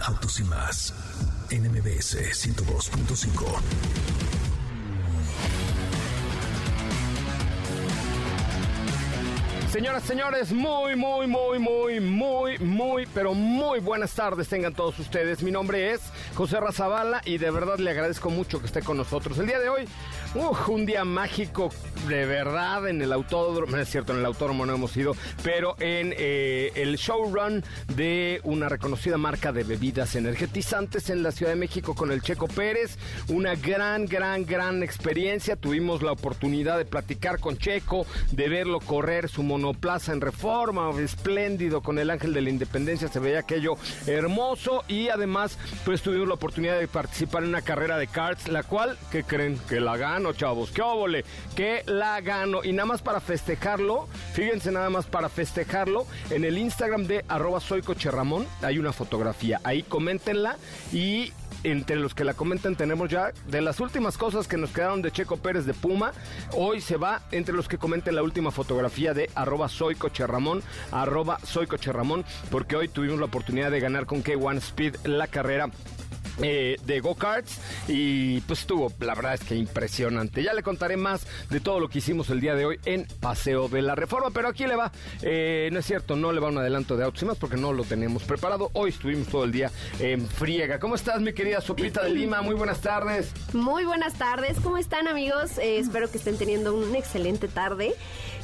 Autos y más en MBS 102.5. Señoras, señores, muy, muy, muy, muy, muy, muy, pero muy buenas tardes tengan todos ustedes. Mi nombre es José Razabala y de verdad le agradezco mucho que esté con nosotros. El día de hoy, un día mágico de verdad en el autódromo, no es cierto, en el autódromo no hemos ido, pero en eh, el showrun de una reconocida marca de bebidas energetizantes en la Ciudad de México con el Checo Pérez. Una gran, gran, gran experiencia. Tuvimos la oportunidad de platicar con Checo, de verlo correr su monoplaza en reforma, espléndido con el Ángel de la Independencia, se veía aquello hermoso y además pues tuvimos la oportunidad de participar en una carrera de karts, la cual, ¿qué creen? Que la chavos, qué óvole, que la gano. Y nada más para festejarlo, fíjense nada más para festejarlo, en el Instagram de arroba soy Ramón hay una fotografía, ahí coméntenla y entre los que la comentan tenemos ya de las últimas cosas que nos quedaron de Checo Pérez de Puma. Hoy se va entre los que comenten la última fotografía de arroba soy Ramón, arroba soy Ramón, porque hoy tuvimos la oportunidad de ganar con K1 Speed la carrera eh, de go-karts y pues estuvo, la verdad es que impresionante. Ya le contaré más de todo lo que hicimos el día de hoy en Paseo de la Reforma, pero aquí le va, eh, no es cierto, no le va un adelanto de autos y más porque no lo tenemos preparado. Hoy estuvimos todo el día en friega. ¿Cómo estás, mi querida Sopita de Lima? Muy buenas tardes. Muy buenas tardes, ¿cómo están amigos? Eh, espero que estén teniendo una excelente tarde.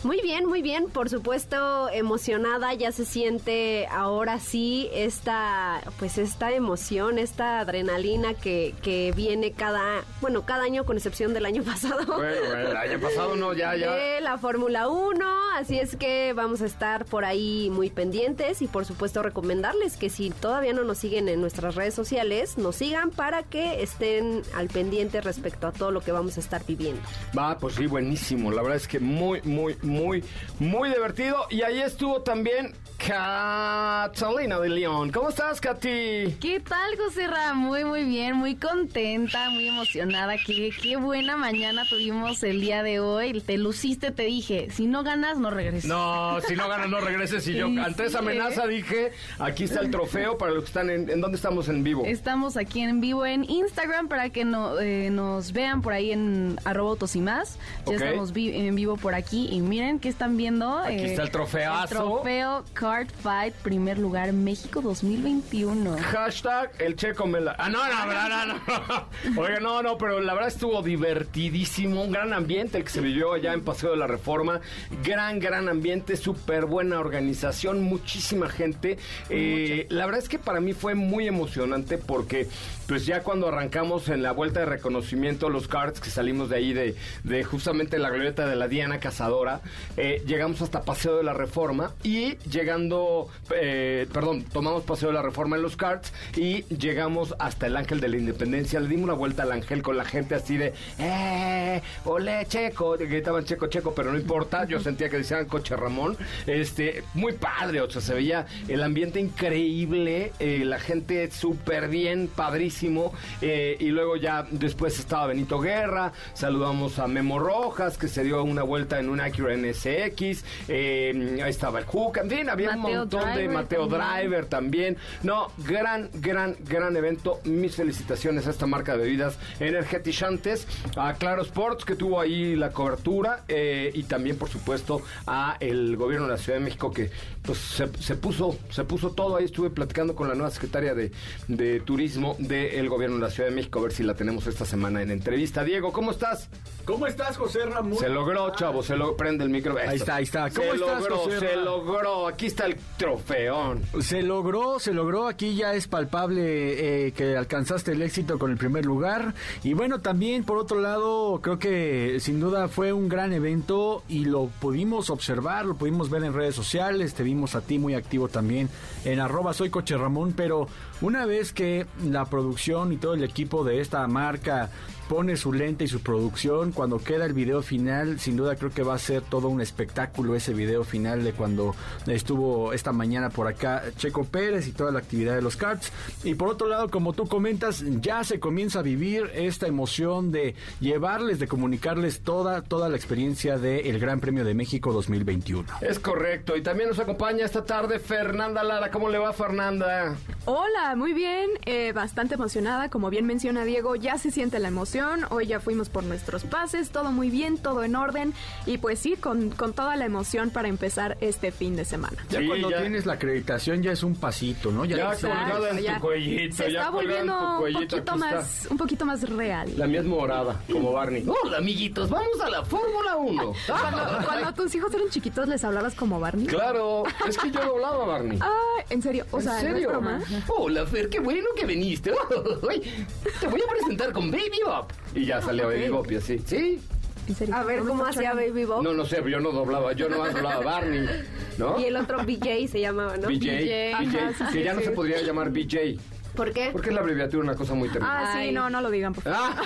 Muy bien, muy bien, por supuesto emocionada, ya se siente ahora sí esta, pues esta emoción, esta adrenalina que, que viene cada, bueno, cada año con excepción del año pasado. Bueno, el año pasado no, ya, ya. De la Fórmula 1, así es que vamos a estar por ahí muy pendientes y por supuesto recomendarles que si todavía no nos siguen en nuestras redes sociales, nos sigan para que estén al pendiente respecto a todo lo que vamos a estar viviendo. Va, pues sí, buenísimo, la verdad es que muy, muy, muy muy, divertido. Y ahí estuvo también Catalina de León. ¿Cómo estás, Katy? ¿Qué tal, José Ra? Muy, muy bien, muy contenta, muy emocionada. Qué, qué buena mañana tuvimos el día de hoy. Te luciste, te dije, si no ganas, no regreses. No, si no ganas, no regreses. Y yo, ante esa amenaza, dije, aquí está el trofeo para los que están en... ¿En dónde estamos en vivo? Estamos aquí en vivo en Instagram para que no, eh, nos vean por ahí en arroba y más. Ya estamos en vivo por aquí y miren que están viendo. Aquí está el trofeazo. El trofeo Card Fight, primer lugar, México 2021. Hashtag el checo me la... Ah, no, no, no, no, Oiga, no, no, pero la verdad estuvo divertidísimo. Un gran ambiente el que se vivió allá en Paseo de la Reforma. Gran, gran ambiente, súper buena organización, muchísima gente. Eh, la verdad es que para mí fue muy emocionante porque pues ya cuando arrancamos en la vuelta de reconocimiento los cards que salimos de ahí de, de justamente la glorieta de la Diana Cazadora, eh, llegamos hasta Paseo de la Reforma y llegando, eh, perdón, tomamos Paseo de la Reforma en los carts y llegamos hasta el Ángel de la Independencia. Le dimos una vuelta al Ángel con la gente así de, ¡eh! ¡Ole, Checo! Gritaban Checo, Checo, pero no importa. Yo sentía que decían Coche Ramón. Este, muy padre, o sea, se veía el ambiente increíble, eh, la gente súper bien, padrísimo. y luego ya después estaba Benito Guerra, saludamos a Memo Rojas, que se dio una vuelta en un Acura NSX, eh, ahí estaba el Hook, en fin, había un montón de Mateo Driver también. No, gran, gran, gran evento, mis felicitaciones a esta marca de bebidas energetizantes, a Claro Sports que tuvo ahí la cobertura eh, y también, por supuesto, a el gobierno de la Ciudad de México que pues se, se puso se puso todo ahí. Estuve platicando con la nueva secretaria de, de Turismo del gobierno de la Ciudad de México a ver si la tenemos esta semana en entrevista. Diego, ¿cómo estás? ¿Cómo estás, José Ramón? Se logró, chavo, se lo prende el micro. Ahí está, ahí está. ¿Cómo se estás, logró, José se Ra? logró. Aquí está el trofeón. Se logró, se logró. Aquí ya es palpable eh, que alcanzaste el éxito con el primer lugar. Y bueno, también por otro lado, creo que sin duda fue un gran evento y lo pudimos observar, lo pudimos ver en redes sociales. Te vimos a ti muy activo también en arroba soy coche Ramón. Pero una vez que la producción y todo el equipo de esta marca pone su lente y su producción. Cuando queda el video final, sin duda creo que va a ser todo un espectáculo ese video final de cuando estuvo esta mañana por acá Checo Pérez y toda la actividad de los karts. Y por otro lado, como tú comentas, ya se comienza a vivir esta emoción de llevarles, de comunicarles toda, toda la experiencia del Gran Premio de México 2021. Es correcto. Y también nos acompaña esta tarde Fernanda Lara. ¿Cómo le va, Fernanda? Hola, muy bien, eh, bastante emocionada, como bien menciona Diego, ya se siente la emoción, hoy ya fuimos por nuestros pases, todo muy bien, todo en orden y pues sí, con, con toda la emoción para empezar este fin de semana. Ya Sí, cuando ya. tienes la acreditación ya es un pasito, ¿no? Ya te- colgada en ya. tu cuellito, Se ya está en volviendo tu un poquito aquí está. más, un poquito más real. La mía es morada, como Barney. Hola, amiguitos, vamos a la Fórmula 1. Cuando, cuando tus hijos eran chiquitos, ¿les hablabas como Barney? Claro, es que yo doblaba a Barney. Ah, en serio, o sea, ¿En ¿no es serio? broma? Hola, Fer, qué bueno que viniste. Te voy a presentar con Baby Bop. Y ya salió Baby Bop y así. ¿Sí? En serio. A ver, ¿No me ¿cómo hacía? Baby Bob? No, no sé, yo no doblaba, yo no doblaba a Barney. ¿No? Y el otro BJ se llamaba, ¿no? BJ, BJ, BJ, ajá, sí, que sí, ya no se podría llamar BJ. ¿Por qué? Porque es la abreviatura una cosa muy terrible. Ah, sí, no, no lo digan, por favor.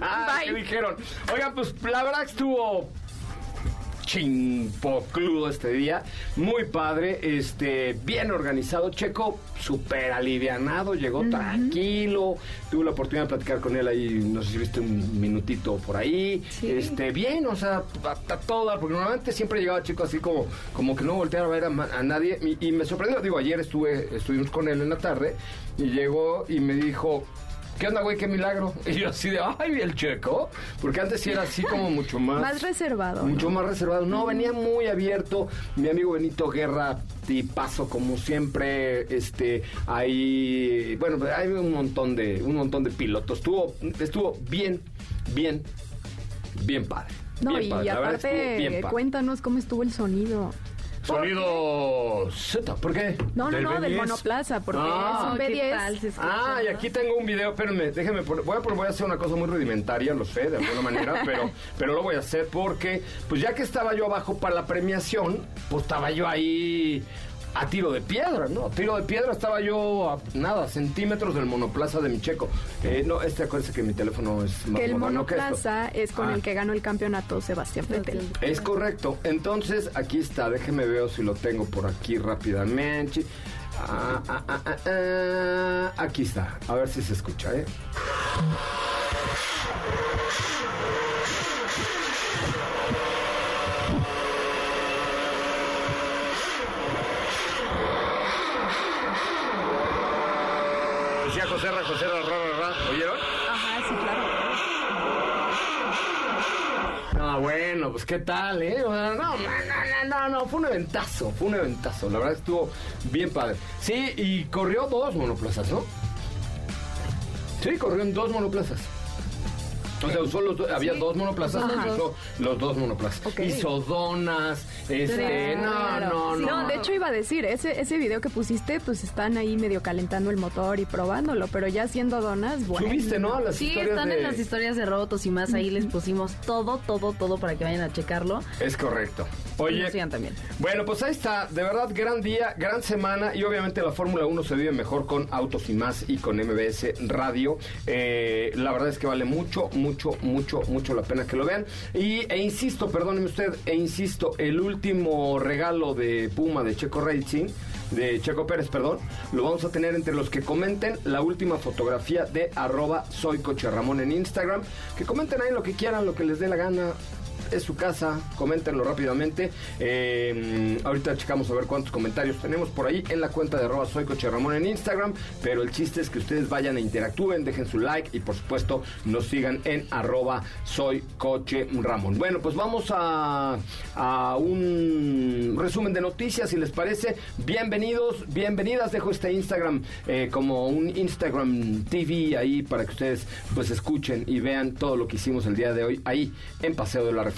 Ah, ¿Qué dijeron? Oigan, pues la verdad estuvo chimpocludo este día, muy padre, este, bien organizado, Checo súper alivianado, llegó tranquilo, tuve la oportunidad de platicar con él ahí, no sé si viste un minutito por ahí, este, bien, o sea, a, a toda, porque normalmente siempre llegaba Checo así como, como que no volteaba a ver a nadie, y, y me sorprendió, digo, ayer estuve, estuvimos con él en la tarde, y llegó y me dijo, ¿Qué onda, güey? ¿Qué milagro? Y yo así de, ay, el checo. Porque antes sí era así como mucho más... Más reservado. ¿no? Mucho más reservado. No, venía muy abierto. Mi amigo Benito Guerra, tipazo como siempre. Este, ahí, bueno, hay un montón de, un montón de pilotos. Estuvo, estuvo bien, bien, bien padre. No, Bien y padre. Estuvo aparte, bien padre. cuéntanos cómo estuvo el sonido. Sonido Z, ¿por qué? No, no, Del no, del B10. monoplaza, porque Ah, es un ¿qué B10. tal se escucha? Ah, y aquí tengo un video, espérenme, déjenme poner, voy a, voy a hacer una cosa muy rudimentaria, lo sé, de alguna manera, pero, pero lo voy a hacer porque, pues ya que estaba yo abajo para la premiación, pues estaba yo ahí a tiro de piedra, ¿no? A tiro de piedra estaba yo a nada, centímetros del monoplaza de mi checo. Eh, no, este acuérdense que mi teléfono es más Que el que monoplaza es con Ah. el que ganó el campeonato Sebastián Vettel. Es correcto. Entonces, aquí está. Déjeme ver si lo tengo por aquí rápidamente. Ah, ah, ah, ah, ah. Aquí está. A ver si se escucha, ¿eh? Decía José Ra, José Ra, ra, ra. Ajá, sí, claro. No, bueno, pues qué tal, ¿eh? No, no, no, no, no, fue un eventazo, fue un eventazo. La verdad estuvo bien padre. Sí, y corrió dos monoplazas, ¿no? Sí, corrió en dos monoplazas. O sea, usó los do- había dos monoplazas, Ajá. usó los dos monoplazas. Ok. Hizo donas, este, no, Claro. no, Sí, no. de hecho iba a decir, ese, ese video que pusiste, pues están ahí medio calentando el motor y probándolo, pero ya haciendo donas, bueno. Subiste, ¿no? Las Sí, historias están de... en las historias de robots y más. Ahí les pusimos todo, todo, todo para que vayan a checarlo. Es correcto. Oye, nos sigan también. Bueno, pues ahí está, de verdad, gran día, gran semana y obviamente la Fórmula 1 se vive mejor con Autos y Más y con MBS Radio. Eh, la verdad es que vale mucho, mucho, mucho, mucho la pena que lo vean. Y, e insisto, perdóneme usted, e insisto, el último regalo de Puma de Checo Racing, de Checo Pérez, perdón, lo vamos a tener entre los que comenten la última fotografía de arroba soy Coche Ramón en Instagram. Que comenten ahí lo que quieran, lo que les dé la gana. Es su casa, coméntenlo rápidamente. Eh, ahorita checamos a ver cuántos comentarios tenemos por ahí en la cuenta de arroba soy Ramón en Instagram, pero el chiste es que ustedes vayan e interactúen, dejen su like y por supuesto nos sigan en arroba soy. Bueno, pues vamos a, a un resumen de noticias, si les parece. Bienvenidos, bienvenidas, dejo este Instagram eh, como un Instagram TV ahí para que ustedes pues escuchen y vean todo lo que hicimos el día de hoy ahí en Paseo de la Reforma.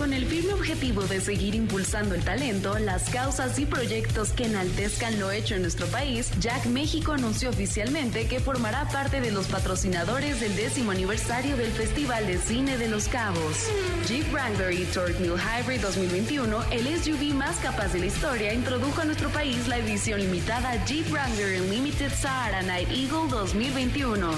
Con el firme objetivo de seguir impulsando el talento, las causas y proyectos que enaltezcan lo hecho en nuestro país, Jack México anunció oficialmente que formará parte de los patrocinadores del décimo aniversario del Festival de Cine de Los Cabos. Jeep Wrangler y Torque Mill Hybrid 2021, el SUV más capaz de la historia, introdujo a nuestro país la edición limitada Jeep Wrangler Unlimited Sahara Night Eagle 2021.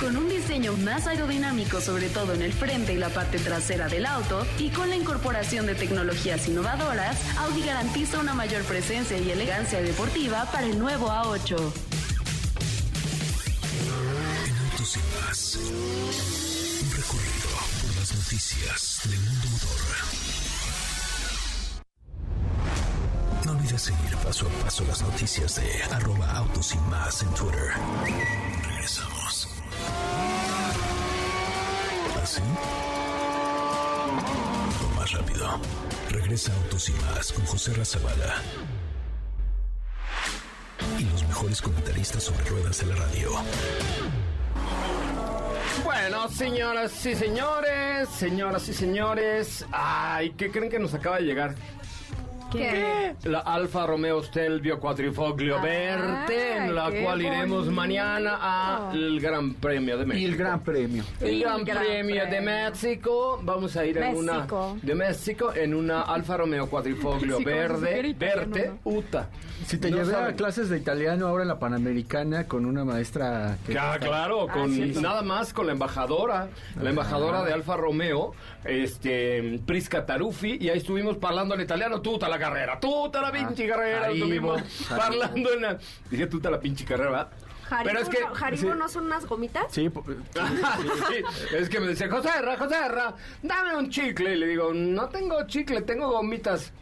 Con un diseño más aerodinámico, sobre todo en el frente y la parte trasera del auto, y con la incorporación de tecnologías innovadoras, Audi garantiza una mayor presencia y elegancia deportiva para el nuevo A8. En autos y más. Un recorrido por las noticias del mundo motor. No olvides seguir paso a paso las noticias de arroba autos y más en Twitter. Regresamos. ¿Así? Rápido. Regresa Autos y más con José Razabala. Y los mejores comentaristas sobre ruedas de la radio. Bueno, señoras y señores, señoras y señores, ay, ¿qué creen que nos acaba de llegar? ¿Qué? La Alfa Romeo Stelvio Quadrifoglio Ah, Verde, en la cual iremos mañana al Gran Premio de Y México. el gran premio. El Y Gran Premio de. México. Vamos a ir en México. una de México en una Alfa Romeo Quadrifoglio si verde, ¿no? Uta. Si te No llevé a clases de italiano ahora en la Panamericana con una maestra que... Ya, claro, con sí. nada más con la embajadora, la embajadora de Alfa Romeo, este Prisca Taruffi, y ahí estuvimos hablando en italiano, tuta la carrera, tuta la pinche carrera, Haribo, estuvimos parlando en la, dije tuta la pinche carrera, ¿verdad? Haribo, Pero es que no, Haribo sí. no son unas gomitas. Sí, Sí, es que me decía, José Erra, José Erra, dame un chicle. Y le digo, no tengo chicle, tengo gomitas.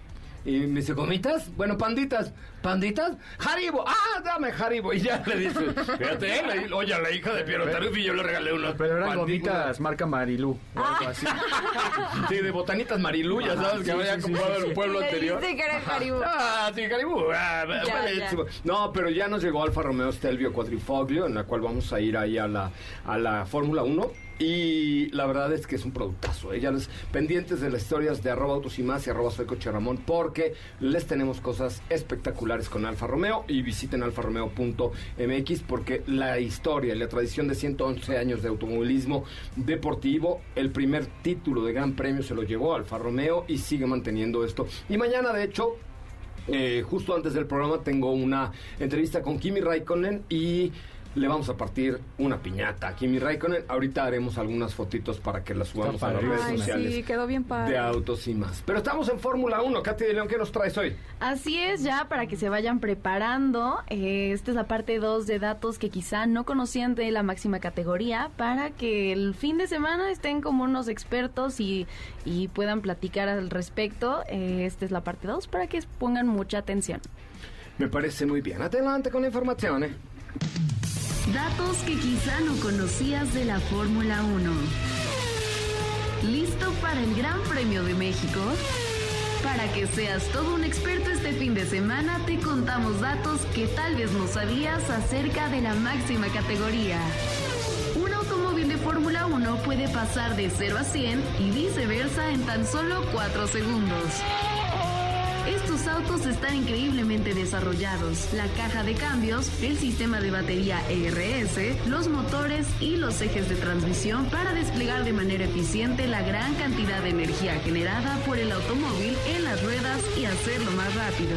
Y me dice, ¿gomitas? Bueno, panditas. ¿Panditas? ¡Haribo! ¡Ah, dame Haribo! Y ya le dice, fíjate, eh, le- oye, a la hija de Piero Taruffi yo le regalé unas pero eran gomitas marca Marilú o algo así. Sí, de botanitas Marilú, ya sabes, que sí, había sí, comprado sí, en el sí. pueblo Le anterior. que era Haribo. Ah, sí, Caribú. Ah, Ya, buenísimo. No, pero ya nos llegó Alfa Romeo Stelvio Quadrifoglio, en la cual vamos a ir ahí a la, a la Fórmula 1. Y la verdad es que es un productazo. ¿eh? Ya les pendientes de las historias de arroba autos y más y arroba soy coche Ramón, porque les tenemos cosas espectaculares con Alfa Romeo y visiten alfaromeo.mx porque la historia y la tradición de 111 años de automovilismo deportivo, el primer título de Gran Premio se lo llevó Alfa Romeo y sigue manteniendo esto. Y mañana, de hecho, eh, justo antes del programa tengo una entrevista con Kimi Raikkonen y le vamos a partir una piñata a Kimi Raikkonen. Ahorita haremos algunas fotitos para que las subamos a las redes Ay, sociales sí, quedó bien padre. de autos y más. Pero estamos en Fórmula 1. Katy de León, ¿qué nos traes hoy? Así es, ya para que se vayan preparando. eh, esta es la parte 2 de datos que quizá no conocían de la máxima categoría para que el fin de semana estén como unos expertos y, y puedan platicar al respecto. Eh, esta es la parte 2 para que pongan mucha atención. Me parece muy bien. Adelante con la información. ¿eh? Datos que quizá no conocías de la Fórmula 1. ¿Listo para el Gran Premio de México? Para que seas todo un experto este fin de semana, te contamos datos que tal vez no sabías acerca de la máxima categoría. Un automóvil de Fórmula 1 puede pasar de 0 a 100 y viceversa en tan solo 4 segundos. Estos autos están increíblemente desarrollados. La caja de cambios, el sistema de batería ERS, los motores y los ejes de transmisión para desplegar de manera eficiente la gran cantidad de energía generada por el automóvil en las ruedas y hacerlo más rápido.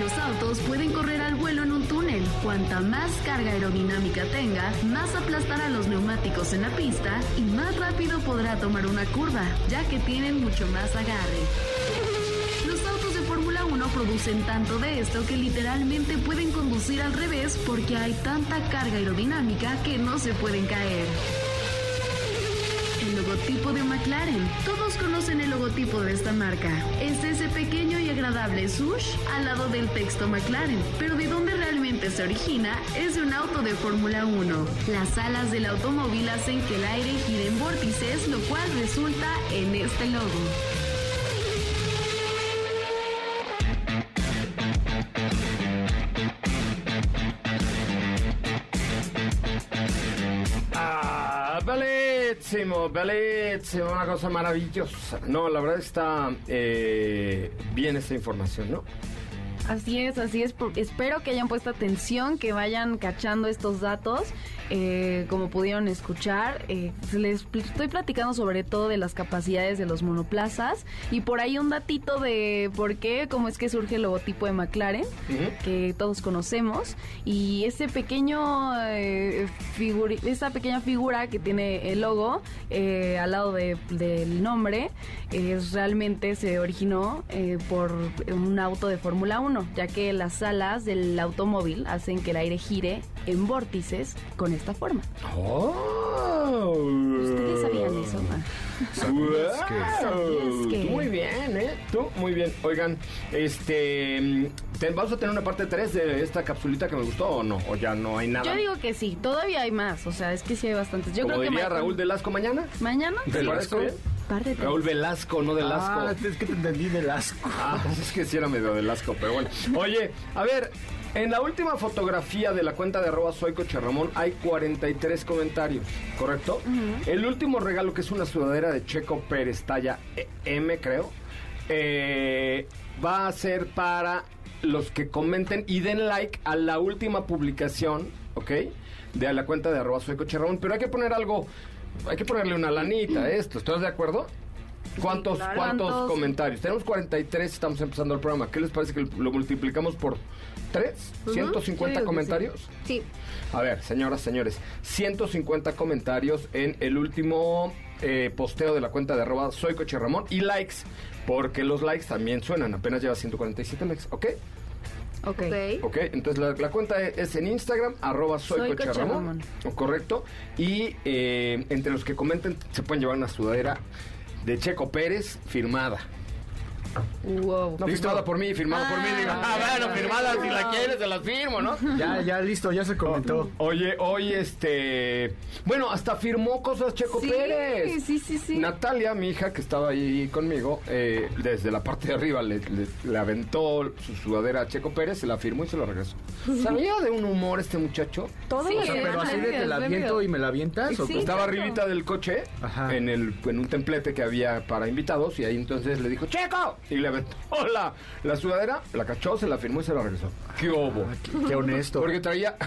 Los autos pueden correr al vuelo en un túnel. Cuanta más carga aerodinámica tenga, más aplastará los neumáticos en la pista y más rápido podrá tomar una curva, ya que tienen mucho más agarre. Producen tanto de esto que literalmente pueden conducir al revés porque hay tanta carga aerodinámica que no se pueden caer. El logotipo de McLaren. Todos conocen el logotipo de esta marca. Es ese pequeño y agradable swoosh al lado del texto McLaren. Pero de dónde realmente se origina es un auto de Fórmula 1. Las alas del automóvil hacen que el aire gire en vórtices, lo cual resulta en este logo. Bellísimo, bellísimo, una cosa maravillosa. No, la verdad está eh, bien esta información, ¿no? Así es, así es. Espero que hayan puesto atención, que vayan cachando estos datos. Eh, como pudieron escuchar, eh, les estoy platicando sobre todo de las capacidades de los monoplazas y por ahí un datito de por qué, cómo es que surge el logotipo de McLaren, que todos conocemos, y ese pequeño eh, esa pequeña figura que tiene el logo eh, al lado de- del nombre, es realmente se originó eh, por un auto de Fórmula 1, ya que las alas del automóvil hacen que el aire gire en vórtices con esta forma. Oh. ¿Ustedes sabían eso? Wow. ¿Sabías que- Tú Muy bien, ¿eh? Tú, muy bien. Oigan, este. mm, ¿te- ¿Vamos a tener una parte 3 de esta capsulita que me gustó o no? ¿O ya no hay nada? Yo digo que sí, todavía hay más, o sea, es que sí hay bastantes. Yo Como creo que diría Raúl Velasco mañana. mañana ¿Te sí. parece bien? Raúl Velasco, no de Lasco. Ah, es que te entendí del asco. Ah, es que sí era medio de asco, pero bueno. Oye, a ver, en la última fotografía de la cuenta de arroba soy Coche Ramón hay 43 comentarios, ¿correcto? El último regalo, que es una sudadera de Checo Pérez, talla M, creo, eh, va a ser para los que comenten y den like a la última publicación, ¿ok? De la cuenta de arroba soy Coche Ramón. Pero hay que poner algo, hay que ponerle una lanita a esto, ¿estás de acuerdo? ¿Cuántos, claro. ¿cuántos ¿Cuántos? comentarios? Tenemos 43, estamos empezando el programa. ¿Qué les parece que lo multiplicamos por 3? Ujú, yo digo ¿150 que comentarios? Sí. A ver, señoras, señores, 150 comentarios en el último eh, posteo de la cuenta de arroba soy Coche Ramón y likes, porque los likes también suenan, apenas lleva 147 likes, ¿ok? Ok. Ok. Entonces la, la cuenta es en Instagram, arroba soy, Soy Coche Coche Ramón, Ramón. correcto, y eh, entre los que comenten se pueden llevar una sudadera de Checo Pérez firmada. Wow. No, ¿Listo? firmada por mí, firmada por mí. Digo, Ah, ah, bueno, ya, firmada, si la quieres, se las firmo, ¿no? Ya, ya, listo, ya se comentó. Oye, oye, este... Bueno, hasta firmó cosas Checo Sí, Pérez. sí, sí, sí. Natalia, mi hija, que estaba ahí conmigo, eh, desde la parte de arriba le, le- le aventó su sudadera a Checo Pérez, se la firmó y se la regresó. ¿Sabía de un humor este muchacho? Todo Sí, O sea, pero así de te la aviento y me la avientas. ¿o Sí. qué? Estaba arribita del coche, Ajá. en, el, en un templete que había para invitados, y ahí entonces le dijo, ¡Checo! Y le aventó la, la sudadera, la cachó, se la firmó y se la regresó. ¡Qué obo! Ah, qué, qué honesto. Porque traía.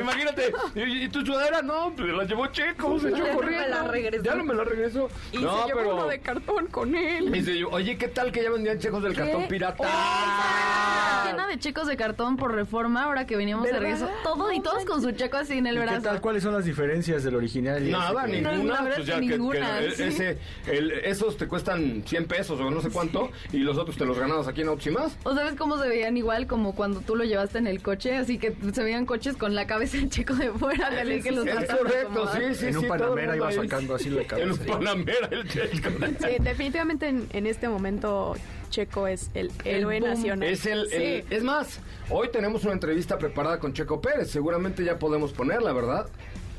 Imagínate, ¿y, y tu sudadera? No, pues la llevó Checo, se echó Ya no me corriendo. la regresó. Ya no me la regresó. Y no, se llevó pero. uno de cartón con él. Y se llevó- oye, ¿qué tal que ya vendían checos del cartón pirata? Ah, Llena de checos de cartón por reforma, ahora que veníamos de regreso. Todo y todos con su checo así en el ¿Y ¿Qué brazo. tal? ¿Cuáles son las diferencias del original? Nada, ninguna. pues que- que sí. ese, el- esos te cuestan 100 pesos o no sé cuánto, y los otros te los ganabas aquí en Autos y más. ¿O sabes cómo se veían igual como cuando tú lo llevaste en el coche? Así que se veían coches con la cabeza del checo de fuera, de que los Es correcto, sí, sí, En un el Panamera iba sacando así la En un cabeza. Panamera el checo. Sí, definitivamente en, en este momento Checo es el héroe boom. nacional. Es el, Sí. el- es más, hoy tenemos una entrevista preparada con Checo Pérez. Seguramente ya podemos ponerla, ¿verdad?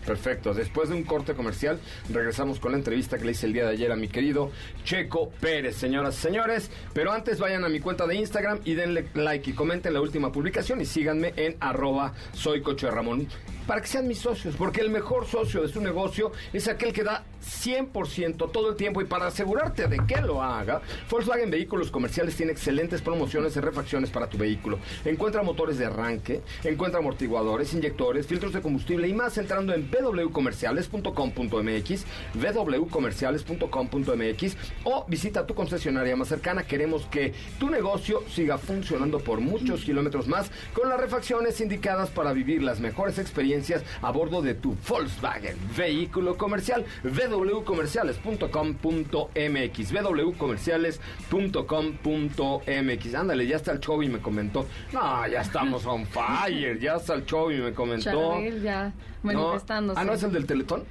Perfecto. Después de un corte comercial, regresamos con la entrevista que le hice el día de ayer a mi querido Checo Pérez, señoras y señores. Pero antes vayan a mi cuenta de Instagram y denle like y comenten la última publicación y síganme en arroba soy Coche Ramón para que sean mis socios, porque el mejor socio de su negocio es aquel que da 100% todo el tiempo y para asegurarte de que lo haga, Volkswagen Vehículos Comerciales tiene excelentes promociones y refacciones para tu vehículo. Encuentra motores de arranque, encuentra amortiguadores, inyectores, filtros de combustible y más entrando en www.comerciales.com.mx, www.comerciales.com.mx o visita tu concesionaria más cercana. Queremos que tu negocio siga funcionando por muchos kilómetros más con las refacciones indicadas para vivir las mejores experiencias experiencias a bordo de tu Volkswagen vehículo comercial www.comerciales.com.mx www.comerciales.com.mx Ándale, ya está el show y me comentó. No, ya estamos on fire, ya está el show y me comentó. Charbel ya manifestándose. Ah, ¿no es el del Teletón?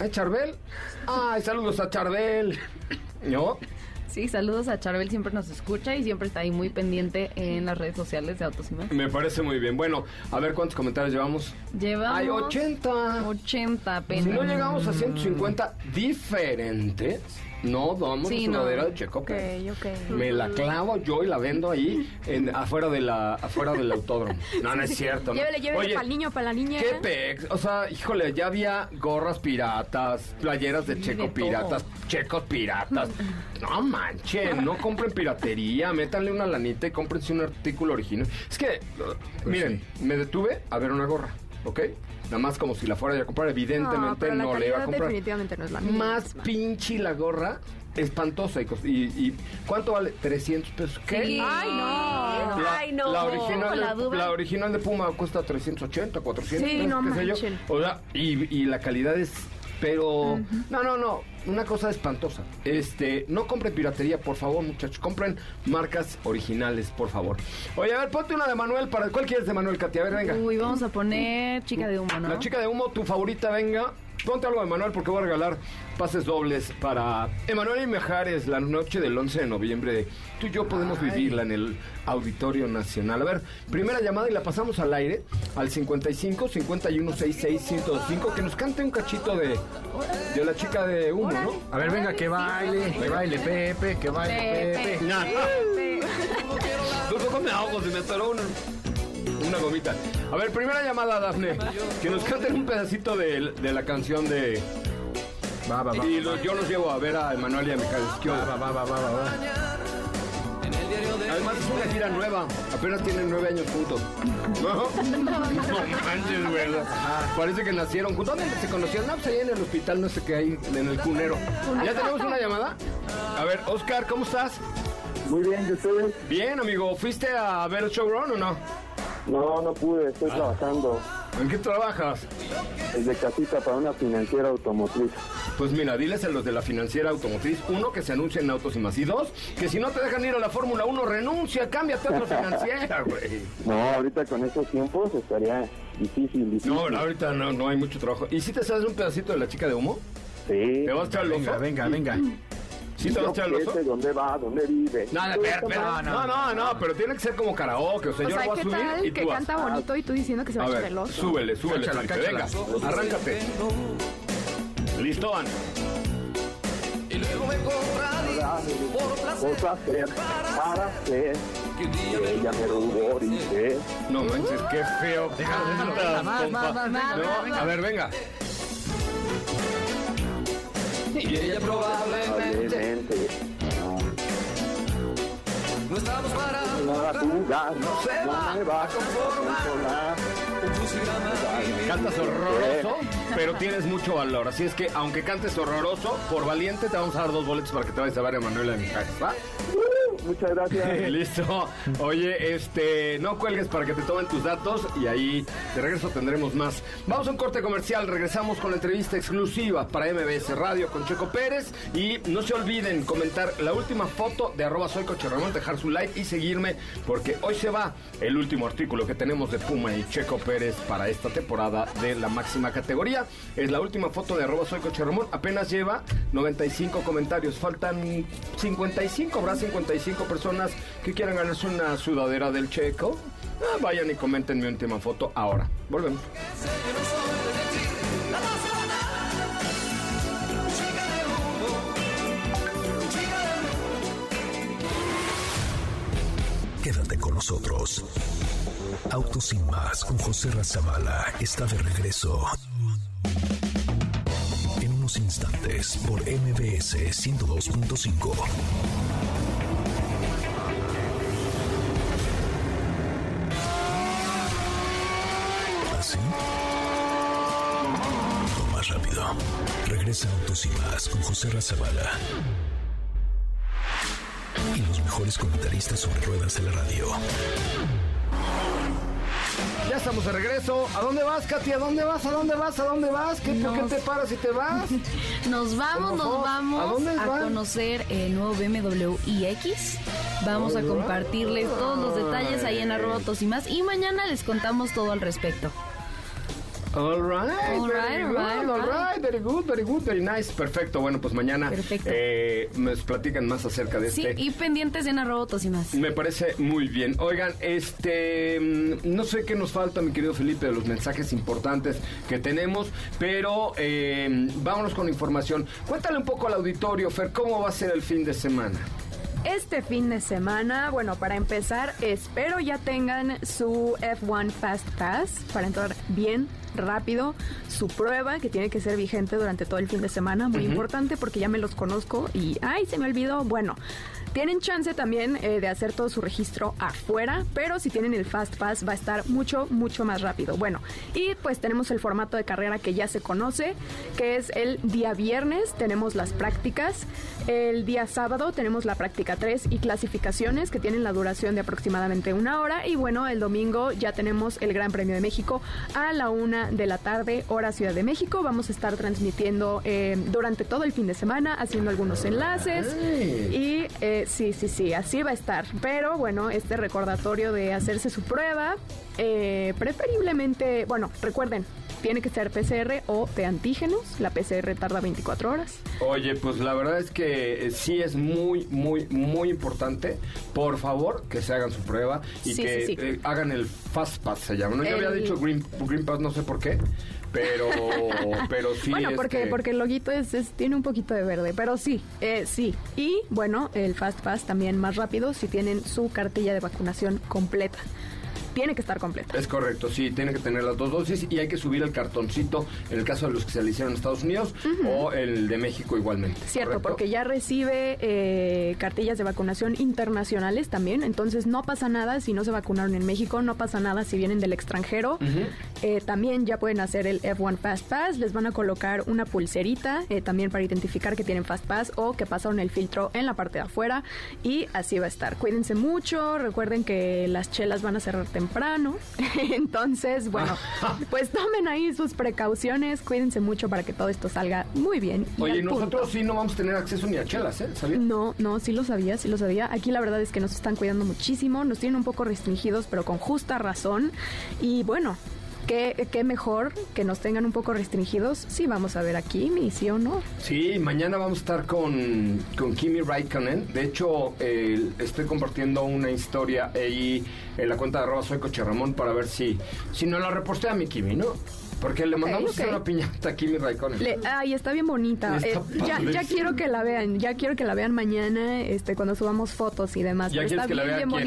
¿Es Charbel? Ay, saludos a Charbel. ¿No? Sí, saludos a Charbel, siempre nos escucha y siempre está ahí muy pendiente en las redes sociales de Autos y Más. Me parece muy bien. Bueno, a ver cuántos comentarios llevamos. Llevamos... Hay 80. 80 apenas. Si no llegamos a 150 diferentes, no damos Sí, la no. sudadera de Checo. Ok, Pérez. ok. Me la clavo yo y la vendo ahí en, afuera de la afuera del autódromo. No, no es cierto. ¿no? Llévele, llévele Oye, para el niño, para la niña. ¿Qué pex? O sea, híjole, ya había gorras piratas, playeras de Sí, checo de piratas, checos piratas. No manchen, no compren piratería, métanle una lanita y cómprense un artículo original. Es que, uh, miren, me detuve a ver una gorra, ¿ok? Nada más como si la fuera a comprar, evidentemente pero la no le iba a comprar. definitivamente no es la misma. Más pinche la gorra, espantosa. Y, y, y ¿cuánto vale? 300 pesos. ¿Qué? Sí. Ay, no. La, Ay, no. La original, La de, la original de Puma cuesta 380, 400 Sí, pesos, no qué sé yo. O sea, y, y la calidad es... Pero... No, no, no. Una cosa espantosa. Este, no compren piratería, por favor, muchachos. Compren marcas originales, por favor. Oye, a ver, ponte una de Manuel. para ¿Cuál quieres de Manuel, Katy? A ver, venga. Uy, vamos a poner chica de humo, ¿no? La chica de humo, tu favorita, venga. Ponte algo de Manuel porque voy a regalar pases dobles para Emanuel y Mejares la noche del 11 de noviembre. Tú y yo podemos vivirla en el Auditorio Nacional. A ver, primera llamada y la pasamos al aire al 55 51 66 105 que nos cante un cachito de, de la chica de humo, ¿no? A ver, venga, que baile, que baile Pepe, que baile Pepe. No, Tú me ahogo, se me atoró una, una gomita. A ver, primera llamada, Dafne. Que nos canten un pedacito de, de la canción de... Va, va, va. Y los- yo los llevo a ver a Emanuel y a Esquiola. Va, va, va, va, va, va. Además es una gira nueva. Apenas tienen nueve años juntos. ¿No? No manches, ¿verdad? Parece que nacieron juntos. ¿Dónde se conocieron? No, pues ahí en el hospital, no sé qué hay, en el cunero. ¿Ya tenemos una llamada? A ver, Oscar, ¿cómo estás? Muy bien, ¿y ustedes? Bien, amigo. ¿Fuiste a ver el showrun o no? No, no pude, estoy trabajando ¿En qué trabajas? desde casita para una financiera automotriz. Pues mira, diles a los de la financiera automotriz, uno, que se anuncien en Autos y Más, y dos, que si no te dejan ir a la Fórmula 1, renuncia, cámbiate a otra financiera, güey. No, ahorita con estos tiempos estaría difícil, difícil. No, ahorita no, no hay mucho trabajo. ¿Y si te sabes un pedacito de la chica de humo? Sí. ¿Te vas a echar Venga, venga, venga. ¿Sí te vas a echar el oso? sé dónde va, dónde vive. No, no, espera, espera. No, no, no, pero tiene que ser como karaoke. O sea, O yo sea, lo voy a ¿qué subir tal y que tú vas. canta bonito y tú diciendo que se va A echar el oso? súbele, súbele, Cáchala, Felipe, venga. cáchala. Arráncate. Listo, Ana. Cosas hacer para hacer que ella me ruborice. No manches, qué feo. Déjalo, déjalo, venga, más, más, más, venga, venga, venga. A ver, venga. Y ella Probablemente. No estamos para jugar, no se va a conformar. Cantas horroroso, pero tienes mucho valor. Así es que, aunque cantes horroroso, por valiente te vamos a dar dos boletos para que te vayas a ver a Manuela Mijares, ¿va? Muchas gracias. Listo. Oye, este, no cuelgues para que te tomen tus datos y ahí de regreso tendremos más. Vamos a un corte comercial, regresamos con la entrevista exclusiva para MBS Radio con Checo Pérez y no se olviden comentar la última foto de arroba soy Ramón, dejar su like y seguirme porque hoy se va el último artículo que tenemos de Puma y Checo Pérez para esta temporada de la máxima categoría. Es la última foto de arroba soy Ramón, apenas lleva 95 comentarios, faltan 55, habrá 55 personas que quieran ganarse una sudadera del Checo. Ah, vayan y comenten mi última foto ahora. Volvemos. Quédate con nosotros. Autos sin más con José Razabala está de regreso. En unos instantes por MBS 102.5. Regresa Autos y más con José Razabala. Y los mejores comentaristas sobre ruedas de la radio. Ya estamos de regreso. ¿A dónde vas, Katy? ¿A dónde vas? ¿A dónde vas? ¿A dónde vas? ¿Qué, ¿Por qué Nos- te paras y te vas? Nos vamos, nos vamos ¿A dónde van? conocer el nuevo BMW iX. Vamos a compartirles todos los detalles ahí en arroba autos y más. Y mañana les contamos todo al respecto. All right, All right, all right, all very good, very good, very nice. Perfecto, bueno, pues mañana Perfecto. eh, nos platican más acerca de Sí, este. y pendientes en arroba autos y más. Me parece muy bien. Oigan, este, mm, no sé qué nos falta, mi querido Felipe, de los mensajes importantes que tenemos, pero eh, vámonos con información. Cuéntale un poco al auditorio, Fer, cómo va a ser el fin de semana. Este fin de semana, bueno, para empezar, espero ya tengan su F1 Fast Pass para entrar bien rápido. Su prueba, que tiene que ser vigente durante todo el fin de semana, muy importante porque ya me los conozco y, ay, se me olvidó. Bueno, tienen chance también eh, de hacer todo su registro afuera, pero si tienen el Fast Pass va a estar mucho, mucho más rápido. Bueno, y pues tenemos el formato de carrera que ya se conoce, que es el día viernes, tenemos las prácticas, el día sábado tenemos la práctica 3 y clasificaciones que tienen la duración de aproximadamente una hora, y bueno, el domingo ya tenemos el Gran Premio de México a la una de la tarde, hora Ciudad de México. Vamos a estar transmitiendo eh, durante todo el fin de semana, haciendo algunos enlaces. Y eh, sí, sí, sí, así va a estar. Pero bueno, este recordatorio de hacerse su prueba, eh, preferiblemente, bueno, recuerden, tiene que ser PCR o de antígenos. La PCR tarda 24 horas. Oye, pues la verdad es que eh, sí es muy, muy, muy importante. Por favor, que se hagan su prueba y Sí, que sí, sí. eh, hagan el Fast Pass, se llama. ¿no? Yo había dicho Green, Green Pass, no sé por qué, pero, pero sí. bueno, porque, este, porque el loguito es, es- tiene un poquito de verde, pero sí, eh, sí. Y bueno, el Fast Pass también más rápido si tienen su cartilla de vacunación completa. Tiene que estar completa. Es correcto, sí, tiene que tener las dos dosis y hay que subir el cartoncito en el caso de los que se le hicieron en Estados Unidos o el de México igualmente. Cierto, ¿correcto? porque ya recibe eh, cartillas de vacunación internacionales también, entonces no pasa nada si no se vacunaron en México, no pasa nada si vienen del extranjero. Eh, también ya pueden hacer el F1 Fast Pass, les van a colocar una pulserita eh, también para identificar que tienen Fast Pass o que pasaron el filtro en la parte de afuera y así va a estar. Cuídense mucho, recuerden que las chelas van a cerrar temprano, entonces bueno, pues tomen ahí sus precauciones, cuídense mucho para que todo esto salga muy bien. y Oye, punto. nosotros sí no vamos a tener acceso ni a chelas, ¿eh? ¿Sabías? No, no, sí lo sabía, sí lo sabía. Aquí la verdad es que nos están cuidando muchísimo, nos tienen un poco restringidos, pero con justa razón. Y bueno, qué, qué mejor que nos tengan un poco restringidos. Sí, vamos a ver aquí, mi sí o no. Sí, mañana vamos a estar con, con Kimi Raikkonen. De hecho, eh, estoy compartiendo una historia ahí en la cuenta de arroba soy Coche Ramón para ver si, si no la repostea mi Kimi, ¿no? Porque le mandamos ok. una piñata a Kimi Raikkonen. Le- ay, está bien bonita. Está Eh, ya, ya quiero que la vean, ya quiero que la vean mañana, este, cuando subamos fotos y demás. ¿Ya pero está que la bien, vea bien quién?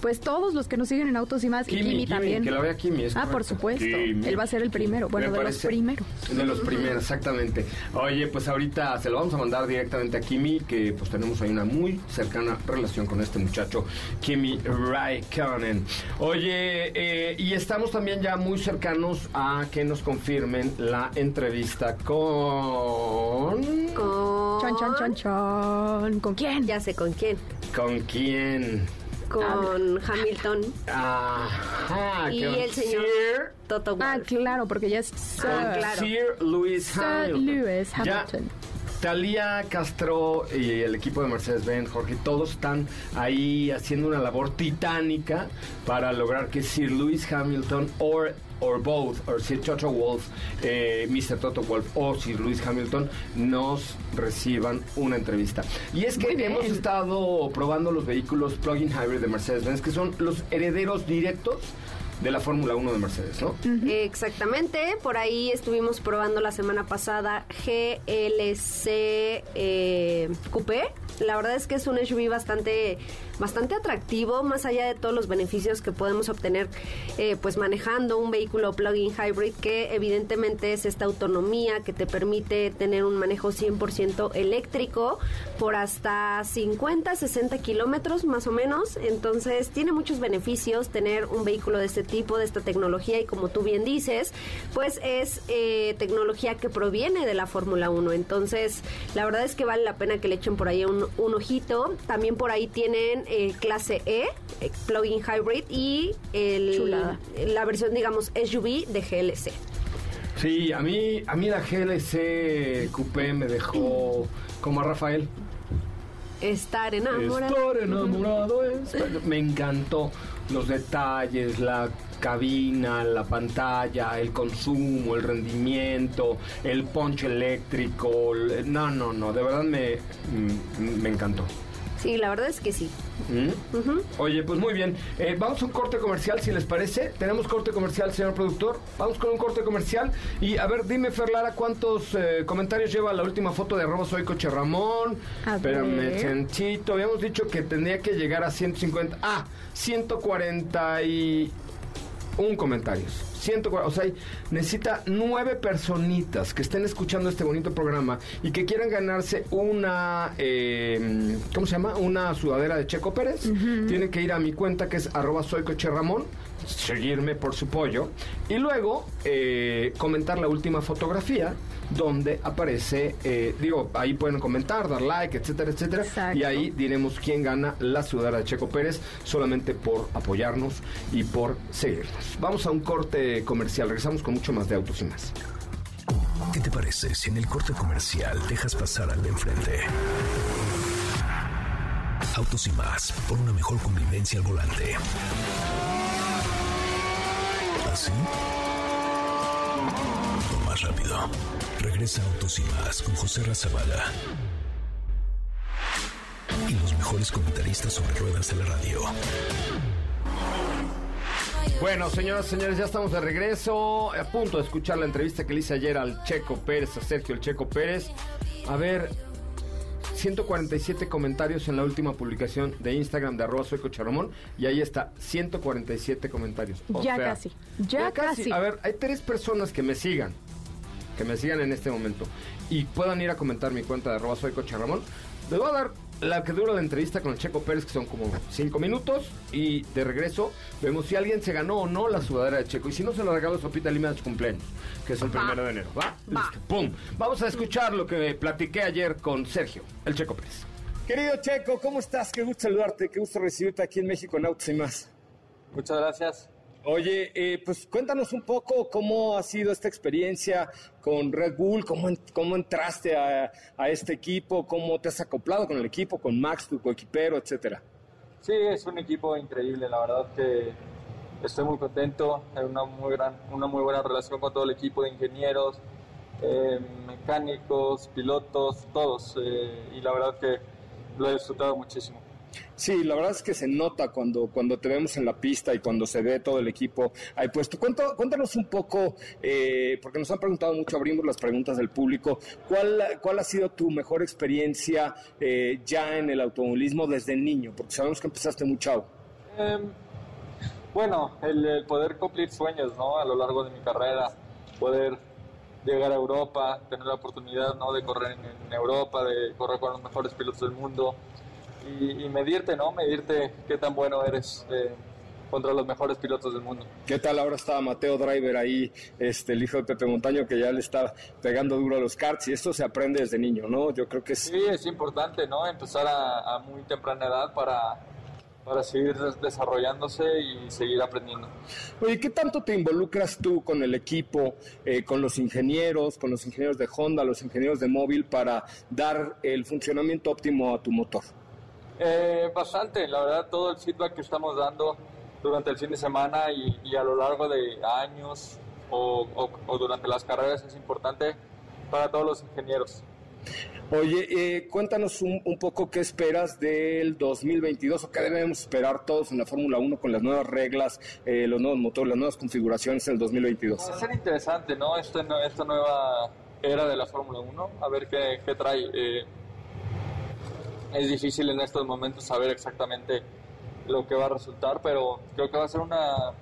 Pues todos los que nos siguen en Autos y más, y Kimi, también. que la vea Kimi. es Ah, por supuesto. Kimi. Él va a ser el primero. Bueno, Me de los primeros. De los primeros, exactamente. Oye, pues ahorita se lo vamos a mandar directamente a Kimi, que pues tenemos ahí una muy cercana relación con este muchacho, Kimi Raikkonen. Oye, eh, y estamos también ya muy cercanos a que nos confirmen la entrevista con... Con... Chan, chan, chan, chan. ¿Con quién? Ya sé con quién. ¿Con quién? Con Hamilton Ajá, y el señor Sir- Toto Wolff. Ah, claro, porque ya es Sir. con claro. Sir Lewis Sir Hamilton. Ya, Hamilton. Talía Castro y el equipo de Mercedes-Benz, Jorge, todos están ahí haciendo una labor titánica para lograr que Sir Lewis Hamilton or or both, or Sir Toto Wolf, eh, Mr. Toto Wolf o Sir Lewis Hamilton nos reciban una entrevista. Y es que hemos estado probando los vehículos plug-in hybrid de Mercedes-Benz, que son los herederos directos de la Fórmula 1 de Mercedes, ¿no? Exactamente, por ahí estuvimos probando la semana pasada GLC eh, Coupé. La verdad es que es un SUV bastante, bastante atractivo, más allá de todos los beneficios que podemos obtener eh, pues manejando un vehículo plug-in hybrid, que evidentemente es esta autonomía que te permite tener un manejo 100% eléctrico por hasta 50, 60 kilómetros más o menos. Entonces tiene muchos beneficios tener un vehículo de este tipo de esta tecnología y como tú bien dices, pues es eh, tecnología que proviene de la Fórmula 1. Entonces, la verdad es que vale la pena que le echen por ahí un, un ojito. También por ahí tienen eh, clase E, eh, plug-in hybrid y el, la versión, digamos, SUV de GLC. Sí, a mí, a mí la GLC Coupé me dejó como a Rafael. Estar enamorado. Estar enamorado es- Me encantó los detalles, la cabina, la pantalla, el consumo, el rendimiento, el punch eléctrico. el- No, no, no, de verdad me, mm, me encantó. Sí, la verdad es que sí. ¿Mm? Oye, pues muy bien. Eh, vamos a un corte comercial, si les parece. Tenemos corte comercial, señor productor. Vamos con un corte comercial. Y a ver, dime, Ferlara, ¿cuántos eh, comentarios lleva la última foto de arroba soy coche Ramón? Ver. Chenchito. Habíamos dicho que tendría que llegar a 150. Ah, 141 comentarios. 140, o sea, necesita nueve personitas que estén escuchando este bonito programa y que quieran ganarse una, eh, ¿cómo se llama? Una sudadera de Checo Pérez. Tienen que ir a mi cuenta que es arroba soy coche Ramón, seguirme por su pollo y luego eh, comentar la última fotografía donde aparece, eh, digo, ahí pueden comentar, dar like, etcétera, etcétera. Exacto. Y ahí diremos quién gana la sudadera de Checo Pérez solamente por apoyarnos y por seguirnos. Vamos a un corte comercial, regresamos con mucho más de autos y más. ¿Qué te parece si en el corte comercial dejas pasar al de enfrente? Autos y más, por una mejor convivencia al volante. ¿Así? Más rápido. Regresa Autos y más con José Razabala. Y los mejores comentaristas sobre ruedas de la radio. Bueno, señoras y señores, ya estamos de regreso. A punto de escuchar la entrevista que le hice ayer al Checo Pérez, a Sergio el Checo Pérez. A ver, 147 comentarios en la última publicación de Instagram de arroba soy y ahí está, 147 comentarios. O Ya sea, casi, ya casi. A ver, hay tres personas que me sigan, que me sigan en este momento, y puedan ir a comentar mi cuenta de arroba soy Coche Ramón. Les voy a dar la que dura la entrevista con el Checo Pérez, que son como 5 minutos, y de regreso vemos si alguien se ganó o no la sudadera de Checo, y si no se lo regalo a Sopita Lima de su cumpleaños, que es el primero de enero, ¿va? Listo, ¡Pum! Vamos a escuchar lo que platiqué ayer con Sergio, el Checo Pérez. Querido Checo, ¿cómo estás? Qué gusto saludarte, qué gusto recibirte aquí en México en Autos y más. Muchas gracias. Oye, eh, pues cuéntanos un poco cómo ha sido esta experiencia con Red Bull, cómo, cómo entraste a, a este equipo, cómo te has acoplado con el equipo, con Max, tu coequipero, etcétera. Sí, es un equipo increíble, la verdad que estoy muy contento, hay una muy, gran, una muy buena relación con todo el equipo de ingenieros, eh, mecánicos, pilotos, todos, eh, y la verdad que lo he disfrutado muchísimo. Sí, la verdad es que se nota cuando, cuando te vemos en la pista y cuando se ve todo el equipo ahí puesto. Cuéntanos un poco, eh, porque nos han preguntado mucho, abrimos las preguntas del público, ¿cuál, cuál ha sido tu mejor experiencia eh, ya en el automovilismo desde niño? Porque sabemos que empezaste muy chavo. Eh, bueno, el, poder cumplir sueños, ¿no? A lo largo de mi carrera, poder llegar a Europa, tener la oportunidad, ¿no? De correr en Europa, de correr con los mejores pilotos del mundo y, y medirte, ¿no? Medirte qué tan bueno eres eh, contra los mejores pilotos del mundo. ¿Qué tal? Ahora está Mateo Driver ahí, este, el hijo de Pepe Montaño, que ya le está pegando duro a los karts y esto se aprende desde niño, ¿no? Yo creo que es... Sí, es importante, ¿no? Empezar a, a muy temprana edad para, para seguir des- desarrollándose y seguir aprendiendo. Oye, ¿qué tanto te involucras tú con el equipo, eh, con los ingenieros, con los ingenieros de Honda, los ingenieros de móvil para dar el funcionamiento óptimo a tu motor? Eh, bastante, la verdad, todo el feedback que estamos dando durante el fin de semana y, y a lo largo de años o, o- o durante las carreras es importante para todos los ingenieros. Oye, eh, cuéntanos un, un poco qué esperas del 2022 o qué debemos esperar todos en la Fórmula 1 con las nuevas reglas, eh, los nuevos motores, las nuevas configuraciones en el 2022. Va a ser interesante, ¿no? Esta, esta nueva era de la Fórmula 1, a ver qué, qué trae. Es difícil en estos momentos saber exactamente lo que va a resultar, pero creo que va a ser una...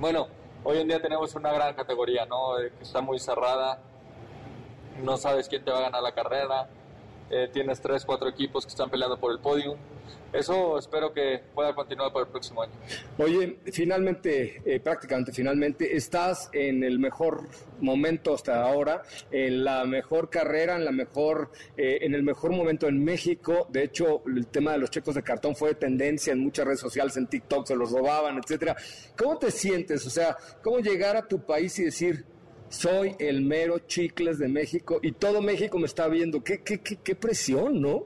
Bueno, hoy en día tenemos una gran categoría, ¿no? Eh, que está muy cerrada, no sabes quién te va a ganar la carrera, eh, tienes tres, cuatro equipos que están peleando por el podium. Eso espero que pueda continuar para el próximo año. Oye, finalmente, eh, prácticamente finalmente, estás en el mejor momento hasta ahora, en la mejor carrera, en la mejor, eh, en el mejor momento en México. De hecho, el tema de los checos de cartón fue tendencia en muchas redes sociales, en TikTok se los robaban, etcétera. ¿Cómo te sientes? O sea, ¿cómo llegar a tu país y decir soy el mero chicles de México y todo México me está viendo? Qué, qué, qué, qué presión, ¿no?